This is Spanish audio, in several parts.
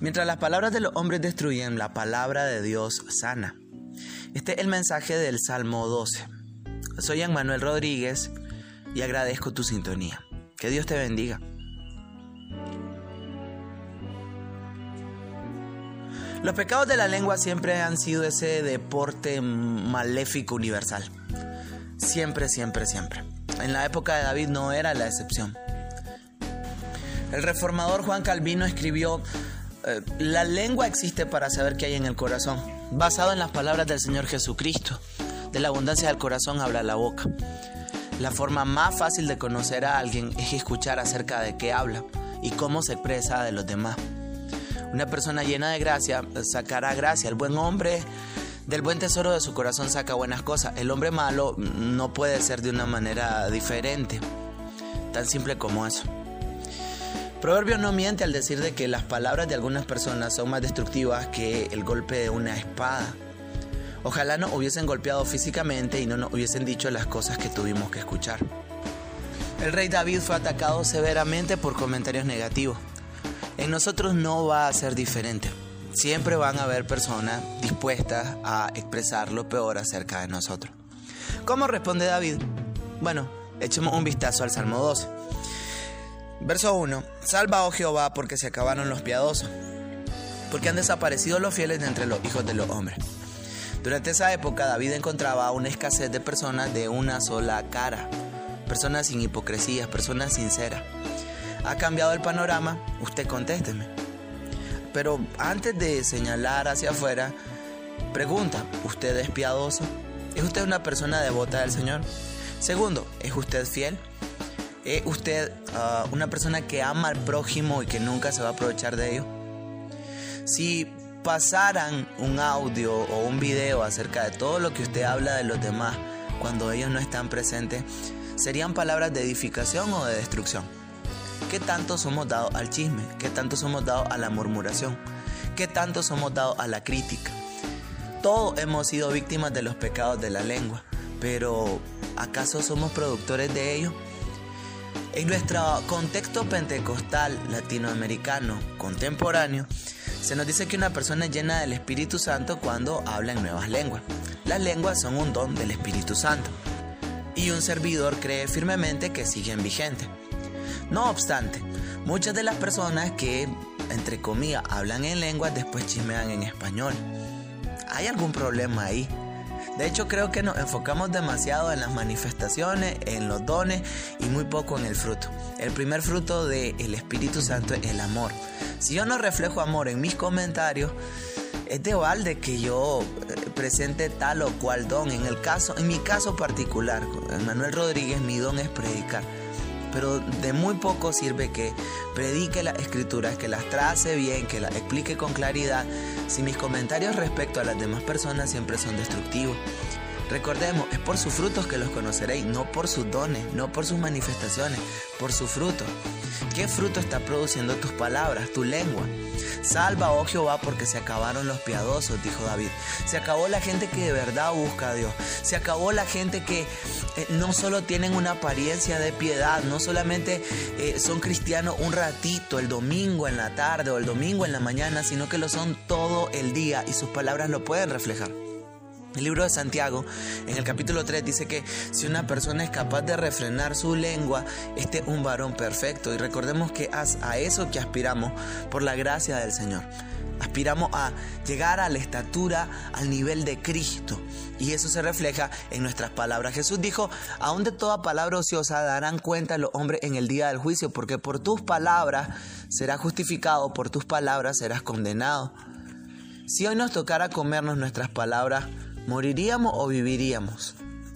Mientras las palabras de los hombres destruyen, la palabra de Dios sana. Este es el mensaje del Salmo 12. Soy Manuel Rodríguez y agradezco tu sintonía. Que Dios te bendiga. Los pecados de la lengua siempre han sido ese deporte maléfico universal. Siempre, siempre, siempre. En la época de David no era la excepción. El reformador Juan Calvino escribió eh, la lengua existe para saber qué hay en el corazón, basado en las palabras del Señor Jesucristo. De la abundancia del corazón habla la boca. La forma más fácil de conocer a alguien es escuchar acerca de qué habla y cómo se expresa de los demás. Una persona llena de gracia sacará gracia. El buen hombre del buen tesoro de su corazón saca buenas cosas. El hombre malo no puede ser de una manera diferente. Tan simple como eso. Proverbio no miente al decir de que las palabras de algunas personas son más destructivas que el golpe de una espada. Ojalá no hubiesen golpeado físicamente y no nos hubiesen dicho las cosas que tuvimos que escuchar. El rey David fue atacado severamente por comentarios negativos. En nosotros no va a ser diferente. Siempre van a haber personas dispuestas a expresar lo peor acerca de nosotros. ¿Cómo responde David? Bueno, echemos un vistazo al Salmo 12. Verso 1. Salva, oh Jehová, porque se acabaron los piadosos, porque han desaparecido los fieles de entre los hijos de los hombres. Durante esa época David encontraba una escasez de personas de una sola cara, personas sin hipocresías, personas sinceras. ¿Ha cambiado el panorama? Usted contésteme. Pero antes de señalar hacia afuera, pregunta, ¿usted es piadoso? ¿Es usted una persona devota del Señor? Segundo, ¿es usted fiel? ¿Es usted ah, una persona que ama al prójimo y que nunca se va a aprovechar de ello? Si pasaran un audio o un video acerca de todo lo que usted habla de los demás cuando ellos no están presentes, ¿serían palabras de edificación o de destrucción? ¿Qué tanto somos dados al chisme? ¿Qué tanto somos dados a la murmuración? ¿Qué tanto somos dados a la crítica? Todos hemos sido víctimas de los pecados de la lengua, pero ¿acaso somos productores de ello? En nuestro contexto pentecostal latinoamericano contemporáneo, se nos dice que una persona es llena del Espíritu Santo cuando habla en nuevas lenguas. Las lenguas son un don del Espíritu Santo. Y un servidor cree firmemente que siguen vigentes. No obstante, muchas de las personas que, entre comillas, hablan en lenguas después chismean en español. ¿Hay algún problema ahí? De hecho, creo que nos enfocamos demasiado en las manifestaciones, en los dones y muy poco en el fruto. El primer fruto del Espíritu Santo es el amor. Si yo no reflejo amor en mis comentarios, es de balde que yo eh, presente tal o cual don. En el caso, en mi caso particular, Manuel Rodríguez, mi don es predicar pero de muy poco sirve que predique las escrituras, que las trace bien, que las explique con claridad, si mis comentarios respecto a las demás personas siempre son destructivos. Recordemos, es por sus frutos que los conoceréis, no por sus dones, no por sus manifestaciones, por su fruto. ¿Qué fruto está produciendo tus palabras, tu lengua? Salva, oh Jehová, porque se acabaron los piadosos, dijo David. Se acabó la gente que de verdad busca a Dios. Se acabó la gente que eh, no solo tienen una apariencia de piedad, no solamente eh, son cristianos un ratito, el domingo en la tarde o el domingo en la mañana, sino que lo son todo el día y sus palabras lo pueden reflejar. El libro de Santiago, en el capítulo 3, dice que si una persona es capaz de refrenar su lengua, este es un varón perfecto. Y recordemos que es a eso que aspiramos por la gracia del Señor. Aspiramos a llegar a la estatura, al nivel de Cristo. Y eso se refleja en nuestras palabras. Jesús dijo, aún de toda palabra ociosa darán cuenta los hombres en el día del juicio, porque por tus palabras serás justificado, por tus palabras serás condenado. Si hoy nos tocara comernos nuestras palabras, ¿Moriríamos o viviríamos?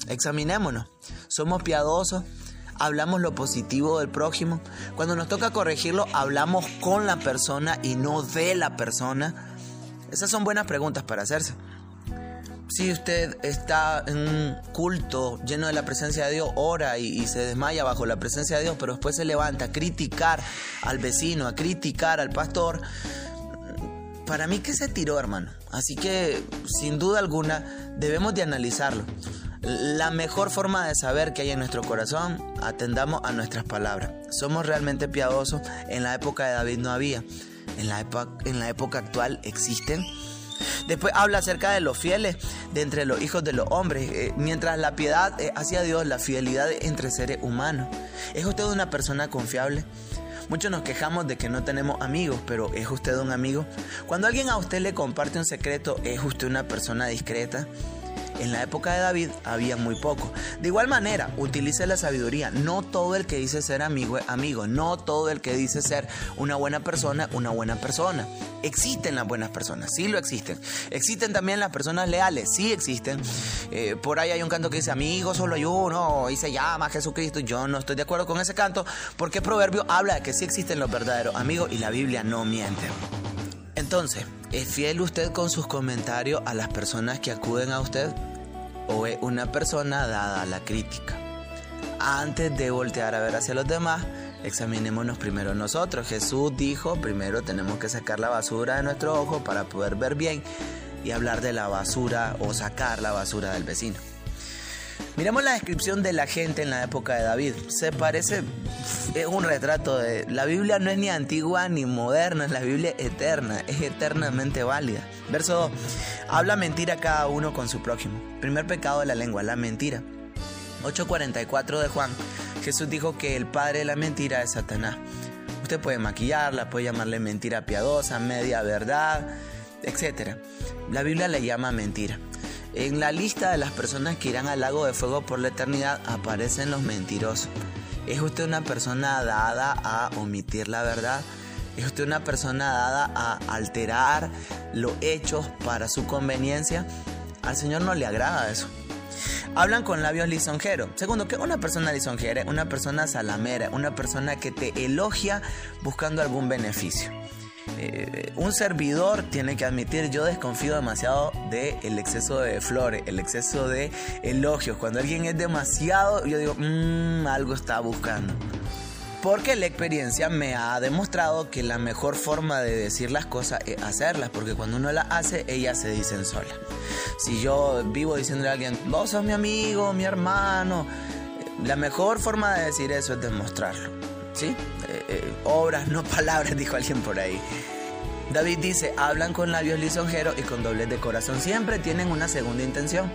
Examinémonos. ¿Somos piadosos? ¿Hablamos lo positivo del prójimo? Cuando nos toca corregirlo, ¿hablamos con la persona y no de la persona? Esas son buenas preguntas para hacerse. Si usted está en un culto lleno de la presencia de Dios, ora y, y, se desmaya bajo la presencia de Dios, pero después se levanta a criticar al vecino, a criticar al pastor, para mí que se tiró, hermano. Así que, sin duda alguna, debemos de analizarlo. La mejor forma de saber qué hay en nuestro corazón, atendamos a nuestras palabras. Somos realmente piadosos. En la época de David no había. en la, en la época actual existen. Después habla acerca de los fieles de entre los hijos de los hombres, eh, mientras la piedad eh, hacia Dios, la fidelidad entre seres humanos. ¿Es usted una persona confiable? Muchos nos quejamos de que no tenemos amigos, pero ¿es usted un amigo? Cuando alguien a usted le comparte un secreto, ¿es usted una persona discreta? En la época de David había muy poco. De igual manera, utilice la sabiduría. No todo el que dice ser amigo es amigo. No todo el que dice ser una buena persona, una buena persona. Existen las buenas personas, sí lo existen. Existen también las personas leales, sí existen. Eh, por ahí hay un canto que dice, amigo solo hay uno, y se llama Jesucristo. Yo no estoy de acuerdo con ese canto porque proverbio habla de que sí existen los verdaderos amigos y la Biblia no miente. Entonces, ¿es fiel usted con sus comentarios a las personas que acuden a usted? ¿O es una persona dada a la crítica? Antes de voltear a ver hacia los demás, examinémonos primero nosotros. Jesús dijo, primero tenemos que sacar la basura de nuestro ojo para poder ver bien y hablar de la basura o sacar la basura del vecino. Miremos la descripción de la gente en la época de David. Se parece, es un retrato de... La Biblia no es ni antigua ni moderna, la Biblia es eterna, es eternamente válida. Verso 2. Habla mentira cada uno con su prójimo. Primer pecado de la lengua, la mentira. 8.44 de Juan. Jesús dijo que el padre de la mentira es Satanás. Usted puede maquillarla, puede llamarle mentira piadosa, media verdad, etc. La Biblia le llama mentira. En la lista de las personas que irán al lago de fuego por la eternidad aparecen los mentirosos. ¿Es usted una persona dada a omitir la verdad? ¿Es usted una persona dada a alterar los hechos para su conveniencia? Al Señor no le agrada eso. Hablan con labios lisonjeros. Segundo, que una persona lisonjera una persona salamera, una persona que te elogia buscando algún beneficio. Eh, un servidor tiene que admitir, yo desconfío demasiado del el exceso de flores, el exceso de elogios. Cuando alguien es demasiado, yo digo, mmm, algo está buscando. Porque la experiencia me ha demostrado que la mejor forma de decir las cosas es hacerlas, porque cuando uno las hace, ellas se dicen solas. Si yo vivo diciéndole a alguien, vos sos mi amigo, mi hermano, la mejor forma de decir eso es demostrarlo. ¿Sí? Eh, eh, obras, no palabras, dijo alguien por ahí. David dice, hablan con labios lisonjeros y con doblez de corazón. Siempre tienen una segunda intención.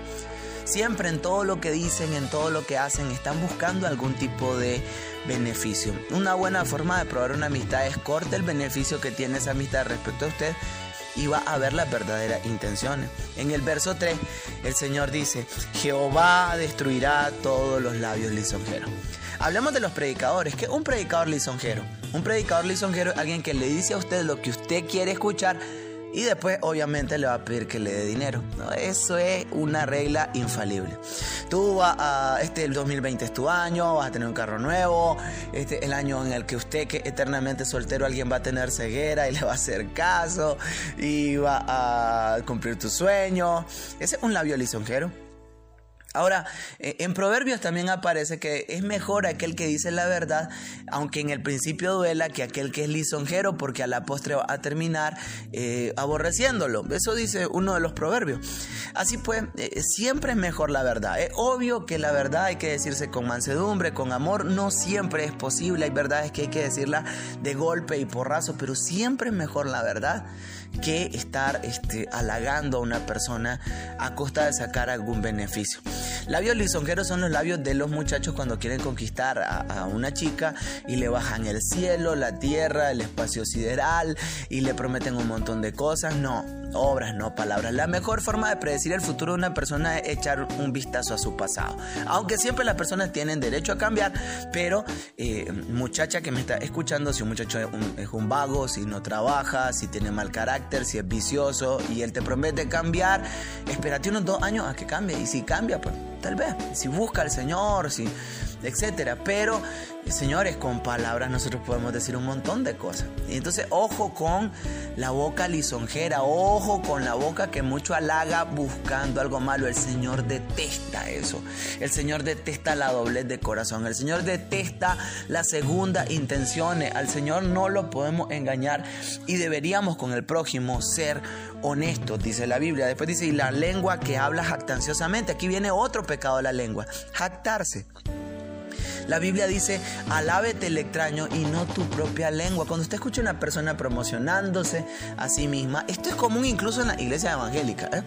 Siempre en todo lo que dicen, en todo lo que hacen, están buscando algún tipo de beneficio. Una buena forma de probar una amistad es corte el beneficio que tiene esa amistad respecto a usted va a ver las verdaderas intenciones. En el verso 3, el Señor dice, Jehová destruirá todos los labios lisonjeros. Hablemos de los predicadores. ¿Qué es un predicador lisonjero? Un predicador lisonjero es alguien que le dice a usted lo que usted quiere escuchar y después obviamente le va a pedir que le dé dinero. Eso es una regla infalible. Tú vas a, este el 2020 es tu año, vas a tener un carro nuevo, este el año en el que usted que eternamente soltero alguien va a tener ceguera y le va a hacer caso y va a cumplir tu sueño. Ese es un labio lisonjero. Ahora, eh, en Proverbios también aparece que es mejor aquel que dice la verdad, aunque en el principio duela, que aquel que es lisonjero, porque a la postre va a terminar eh, aborreciéndolo. Eso dice uno de los proverbios. Así pues, eh, siempre es mejor la verdad. Es obvio que la verdad hay que decirse con mansedumbre, con amor. No siempre es posible. Hay verdades que hay que decirla de golpe y porrazo, pero siempre es mejor la verdad que estar este, halagando a una persona a costa de sacar algún beneficio. Labios lisonjeros son los labios de los muchachos cuando quieren conquistar a, una chica y le bajan el cielo, la tierra, el espacio sideral y le prometen un montón de cosas. No, obras, no palabras. La mejor forma de predecir el futuro de una persona es echar un vistazo a su pasado. Aunque siempre las personas tienen derecho a cambiar, pero eh, muchacha que me está escuchando, si un muchacho es un, vago, si no trabaja, si tiene mal carácter, si es vicioso y él te promete cambiar, espérate unos dos años a que cambie. Y si cambia, pues tal vez. Si busca al Señor, si etcétera. Pero, señores, con palabras nosotros podemos decir un montón de cosas. Y entonces, ojo con la boca lisonjera, ojo con la boca que mucho halaga buscando algo malo. El Señor detesta eso. El Señor detesta la doblez de corazón. El Señor detesta la segunda intenciones. Al Señor no lo podemos engañar y deberíamos con el prójimo ser honestos, dice la Biblia. Después dice, y la lengua que habla jactanciosamente. Aquí viene otro pecado de la lengua, jactarse. La Biblia dice, alábete el extraño y no tu propia lengua. Cuando usted escucha a una persona promocionándose a sí misma, esto es común incluso en la iglesia evangélica. ¿eh?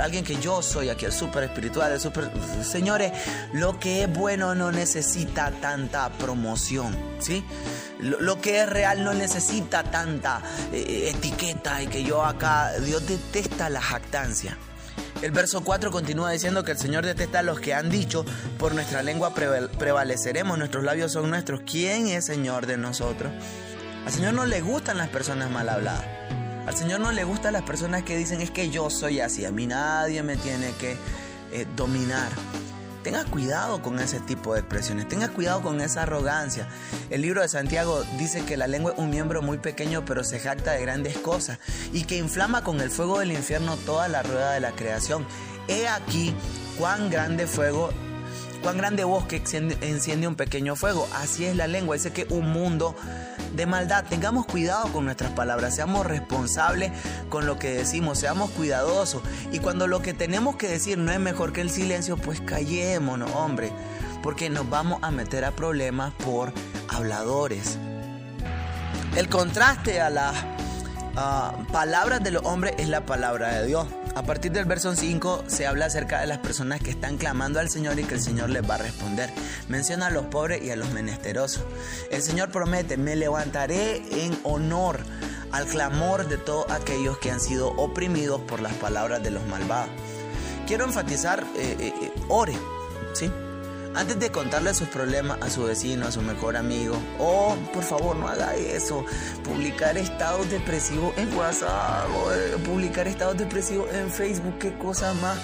Alguien que yo soy aquí, el súper espiritual, el súper... Señores, lo que es bueno no necesita tanta promoción, ¿sí? Lo, que es real no necesita tanta eh, etiqueta y que yo acá, Dios detesta la jactancia. El verso 4 continúa diciendo que el Señor detesta a los que han dicho, por nuestra lengua prevaleceremos, nuestros labios son nuestros. ¿Quién es Señor de nosotros? Al Señor no le gustan las personas mal habladas. Al Señor no le gustan las personas que dicen es que yo soy así, a mí nadie me tiene que eh, dominar. Tenga cuidado con ese tipo de expresiones, tenga cuidado con esa arrogancia. El libro de Santiago dice que la lengua es un miembro muy pequeño pero se jacta de grandes cosas y que inflama con el fuego del infierno toda la rueda de la creación. He aquí cuán grande fuego cuán grande bosque enciende, un pequeño fuego. Así es la lengua. Dice que un mundo de maldad. Tengamos cuidado con nuestras palabras. Seamos responsables con lo que decimos. Seamos cuidadosos. Y cuando lo que tenemos que decir no es mejor que el silencio, pues callémonos, hombre. Porque nos vamos a meter a problemas por habladores. El contraste a las palabras de los hombres es la palabra de Dios. A partir del verso 5 se habla acerca de las personas que están clamando al Señor y que el Señor les va a responder. Menciona a los pobres y a los menesterosos. El Señor promete, me levantaré en honor al clamor de todos aquellos que han sido oprimidos por las palabras de los malvados. Quiero enfatizar, eh, eh, eh, ore, ¿sí? Antes de contarle sus problemas a su vecino, a su mejor amigo, oh, por favor, no haga eso. Publicar estados depresivos en WhatsApp, eh, publicar estados depresivos en Facebook, qué cosa más.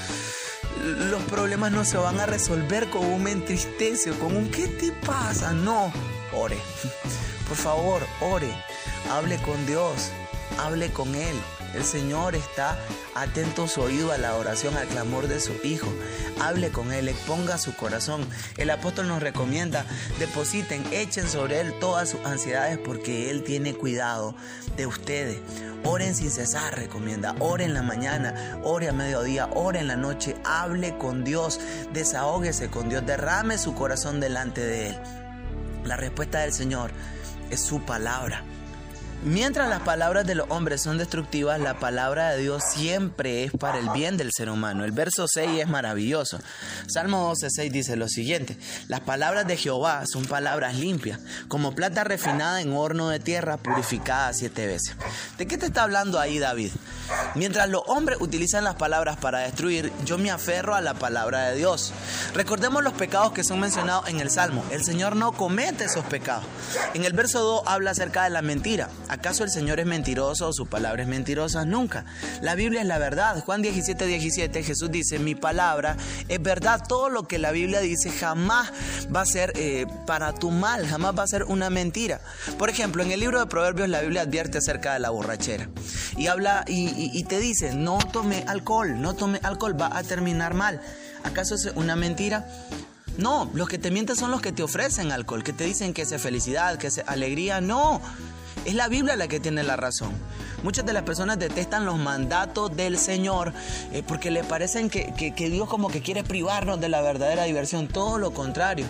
Los problemas no se van a resolver con un me entristece con un ¿qué te pasa? No, ore. Por favor, ore. Hable con Dios, hable con Él. El Señor está atento su oído a la oración, al clamor de su Hijo. Hable con Él, exponga su corazón. El apóstol nos recomienda, depositen, echen sobre Él todas sus ansiedades porque Él tiene cuidado de ustedes. Oren sin cesar, recomienda. Ore en la mañana, ore a mediodía, ore en la noche. Hable con Dios, desahógese con Dios, derrame su corazón delante de Él. La respuesta del Señor es su palabra. Mientras las palabras de los hombres son destructivas, la palabra de Dios siempre es para el bien del ser humano. El verso 6 es maravilloso. Salmo 12.6 dice lo siguiente, las palabras de Jehová son palabras limpias, como plata refinada en horno de tierra purificada siete veces. ¿De qué te está hablando ahí David? Mientras los hombres utilizan las palabras para destruir, yo me aferro a la palabra de Dios. Recordemos los pecados que son mencionados en el Salmo. El Señor no comete esos pecados. En el verso 2 habla acerca de la mentira. ¿Acaso el Señor es mentiroso o su palabra es mentirosa? Nunca. La Biblia es la verdad. Juan 17, 17, Jesús dice, mi palabra es verdad. Todo lo que la Biblia dice jamás va a ser eh, para tu mal, jamás va a ser una mentira. Por ejemplo, en el libro de Proverbios la Biblia advierte acerca de la borrachera. Y habla y, te dice, no tome alcohol, no tome alcohol, va a terminar mal. ¿Acaso es una mentira? No, los que te mienten son los que te ofrecen alcohol, que te dicen que es felicidad, que es alegría. No, es la Biblia la que tiene la razón. Muchas de las personas detestan los mandatos del Señor eh, porque le parecen que, Dios como que quiere privarnos de la verdadera diversión. Todo lo contrario.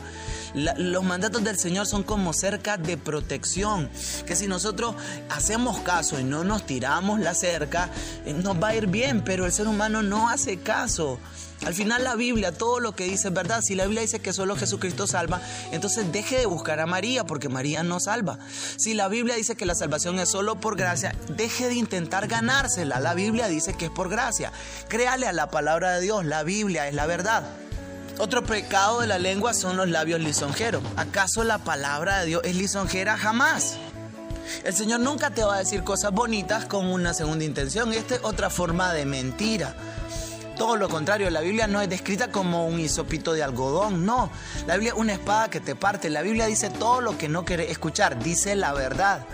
los mandatos del Señor son como cerca de protección. Que si nosotros hacemos caso y no nos tiramos la cerca, eh, nos va a ir bien, pero el ser humano no hace caso. Al final la Biblia, todo lo que dice es verdad. Si la Biblia dice que solo Jesucristo salva, entonces deje de buscar a María porque María no salva. Si la Biblia dice que la salvación es solo por gracia, deje de intentar ganársela. La Biblia dice que es por gracia. Créale a la palabra de Dios, la Biblia es la verdad. Otro pecado de la lengua son los labios lisonjeros. ¿Acaso la palabra de Dios es lisonjera? Jamás. El Señor nunca te va a decir cosas bonitas con una segunda intención. Esta es otra forma de mentira. Todo lo contrario, la Biblia no es descrita como un hisopito de algodón, no. La Biblia es una espada que te parte. La Biblia dice todo lo que no quieres escuchar, dice la verdad.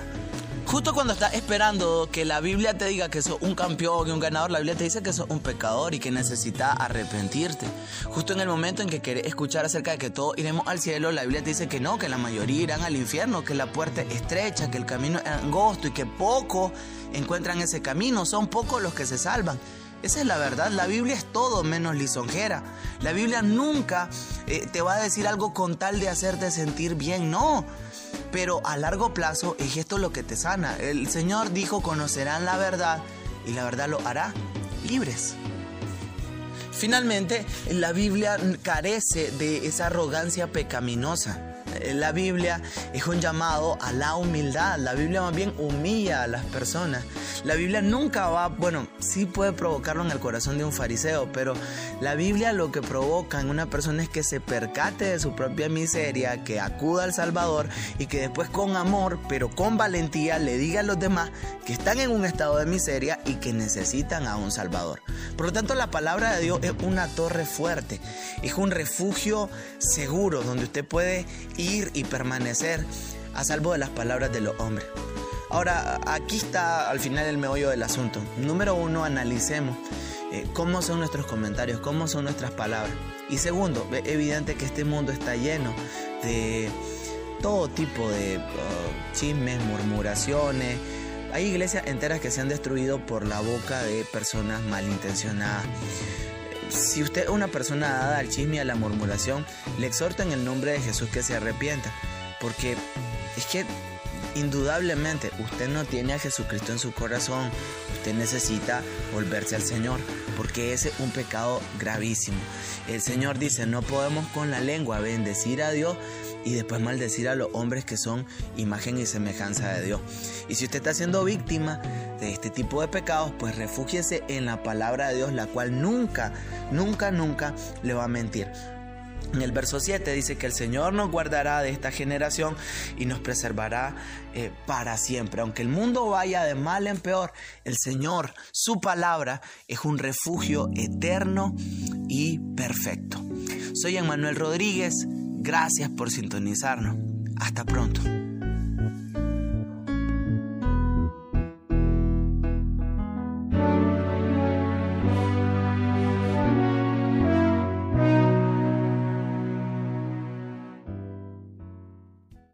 Justo cuando estás esperando que la Biblia te diga que sos un campeón y un ganador, la Biblia te dice que sos un pecador y que necesitas arrepentirte. Justo en el momento en que quieres escuchar acerca de que todos iremos al cielo, la Biblia te dice que no, que la mayoría irán al infierno, que la puerta es estrecha, que el camino es angosto y que pocos encuentran ese camino, son pocos los que se salvan. Esa es la verdad. La Biblia es todo menos lisonjera. La Biblia nunca eh, te va a decir algo con tal de hacerte sentir bien. No. Pero a largo plazo es esto lo que te sana. El Señor dijo, conocerán la verdad y la verdad lo hará libres. Finalmente, la Biblia carece de esa arrogancia pecaminosa. La Biblia es un llamado a la humildad. La Biblia más bien humilla a las personas. La Biblia nunca va, bueno, sí puede provocarlo en el corazón de un fariseo, pero la Biblia lo que provoca en una persona es que se percate de su propia miseria, que acuda al Salvador y que después con amor, pero con valentía, le diga a los demás que están en un estado de miseria y que necesitan a un Salvador. Por lo tanto, la palabra de Dios es una torre fuerte, es un refugio seguro donde usted puede ir y permanecer a salvo de las palabras de los hombres. Ahora, aquí está al final el meollo del asunto. Número uno, analicemos eh, cómo son nuestros comentarios, cómo son nuestras palabras. Y segundo, es evidente que este mundo está lleno de todo tipo de uh, chismes, murmuraciones. Hay iglesias enteras que se han destruido por la boca de personas malintencionadas si usted es una persona dada al chisme y a la murmuración, le exhorto en el nombre de Jesús que se arrepienta. Porque es que indudablemente usted no tiene a Jesucristo en su corazón. Usted necesita volverse al Señor. Porque ese es un pecado gravísimo. El Señor dice, no podemos con la lengua bendecir a Dios y después maldecir a los hombres que son imagen y semejanza de Dios. Y si usted está siendo víctima de este tipo de pecados, pues refúgiese en la palabra de Dios, la cual nunca, nunca, nunca le va a mentir. En el verso 7 dice que el Señor nos guardará de esta generación y nos preservará eh, para siempre. Aunque el mundo vaya de mal en peor, el Señor, su palabra, es un refugio eterno y perfecto. Soy Emmanuel Rodríguez. Gracias por sintonizarnos. Hasta pronto.